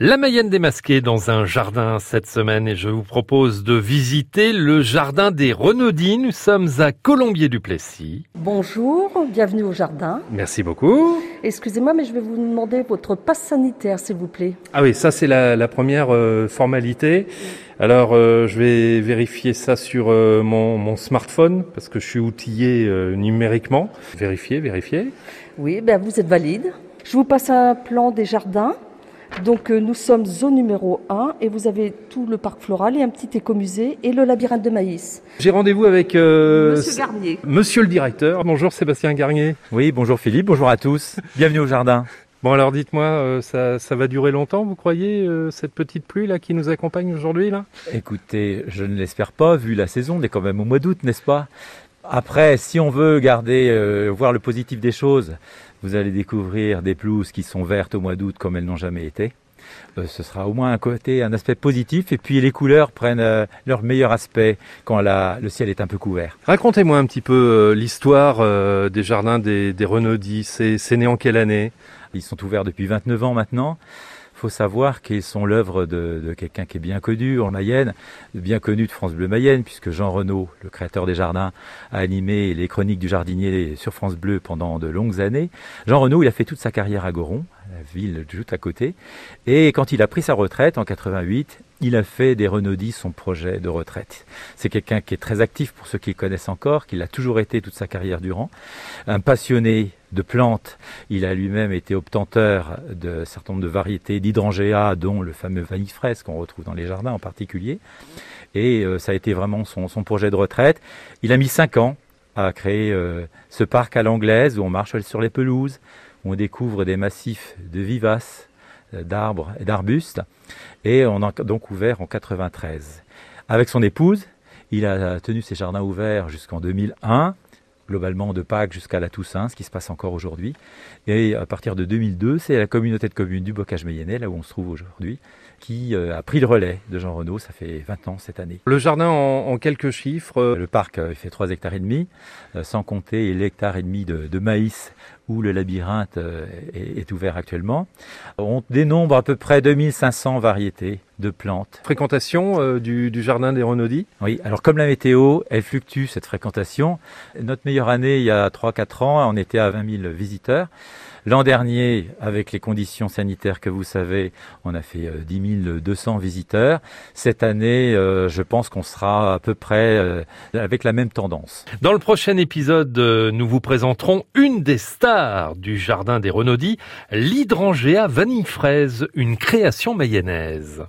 La Mayenne démasquée dans un jardin cette semaine et je vous propose de visiter le jardin des Renaudis. Nous sommes à Colombier-du-Plessis. Bonjour, bienvenue au jardin. Merci beaucoup. Excusez-moi, mais je vais vous demander votre passe sanitaire, s'il vous plaît. Ah oui, ça c'est la, première euh, formalité. Alors euh, je vais vérifier ça sur euh, mon, smartphone parce que je suis outillé numériquement. Vérifier, vérifier. Oui, ben vous êtes valide. Je vous passe un plan des jardins. Donc euh, nous sommes zone numéro 1 et vous avez tout le parc floral et un petit écomusée et le labyrinthe de maïs. J'ai rendez-vous avec euh, Monsieur Garnier. Monsieur le directeur. Bonjour Sébastien Garnier. Oui, bonjour Philippe, bonjour à tous. Bienvenue au jardin. Bon alors dites-moi, euh, ça, ça, va durer longtemps, vous croyez, cette petite pluie là qui nous accompagne aujourd'hui là? Écoutez, je ne l'espère pas, vu la saison, on est quand même au mois d'août, n'est-ce pas? Après, si on veut garder, voir le positif des choses, vous allez découvrir des pelouses qui sont vertes au mois d'août comme elles n'ont jamais été. Euh, ce sera au moins un côté, un aspect positif. Et puis les couleurs prennent euh, leur meilleur aspect quand le ciel est un peu couvert. Racontez-moi un petit peu euh, l'histoire des jardins des, des Renaudis. C'est né en quelle année? Ils sont ouverts depuis 29 ans maintenant faut savoir qu'ils sont l'œuvre de, quelqu'un qui est bien connu en Mayenne, bien connu de France Bleu Mayenne, puisque Jean Renaud, le créateur des jardins, a animé les chroniques du jardinier sur France Bleu pendant de longues années. Jean Renaud, il a fait toute sa carrière à Goron, la ville juste à côté, et quand il a pris sa retraite en 88, il a fait des Renaudis son projet de retraite. C'est quelqu'un qui est très actif pour ceux qui le connaissent encore, qui l'a toujours été toute sa carrière durant, un passionné de plantes. Il a lui-même été obtenteur de certain nombre de variétés d'hydrangea, dont le fameux vanille fraise qu'on retrouve dans les jardins en particulier. Et euh, ça a été vraiment son, projet de retraite. Il a mis cinq ans à créer euh, ce parc à l'anglaise où on marche sur les pelouses, on découvre des massifs de vivaces, euh, d'arbres et d'arbustes. Et on a donc ouvert en 93. Avec son épouse, il a tenu ses jardins ouverts jusqu'en 2001 globalement de Pâques jusqu'à la Toussaint, ce qui se passe encore aujourd'hui. Et à partir de 2002, c'est la communauté de communes du Bocage Mayennais, là où on se trouve aujourd'hui, qui euh, a pris le relais de Jean Renaud. Ça fait 20 ans cette année. Le jardin en, quelques chiffres. Euh, le parc euh, fait 3 hectares et demi, sans compter l'hectare et demi de, maïs où le labyrinthe est, ouvert actuellement. On dénombre à peu près 2500 variétés de plantes. Fréquentation du, du, jardin des Renaudis? Oui, alors comme la météo, elle fluctue cette fréquentation. Notre meilleure année, il y a 3-4 ans, on était à 20 000 visiteurs. L'an dernier, avec les conditions sanitaires que vous savez, on a fait 10 euh, 200 visiteurs. Cette année, euh, je pense qu'on sera à peu près euh, avec la même tendance. Dans le prochain épisode, nous vous présenterons une des stars du jardin des Renaudis, l'hydrangea vanille fraise, une création mayonnaise.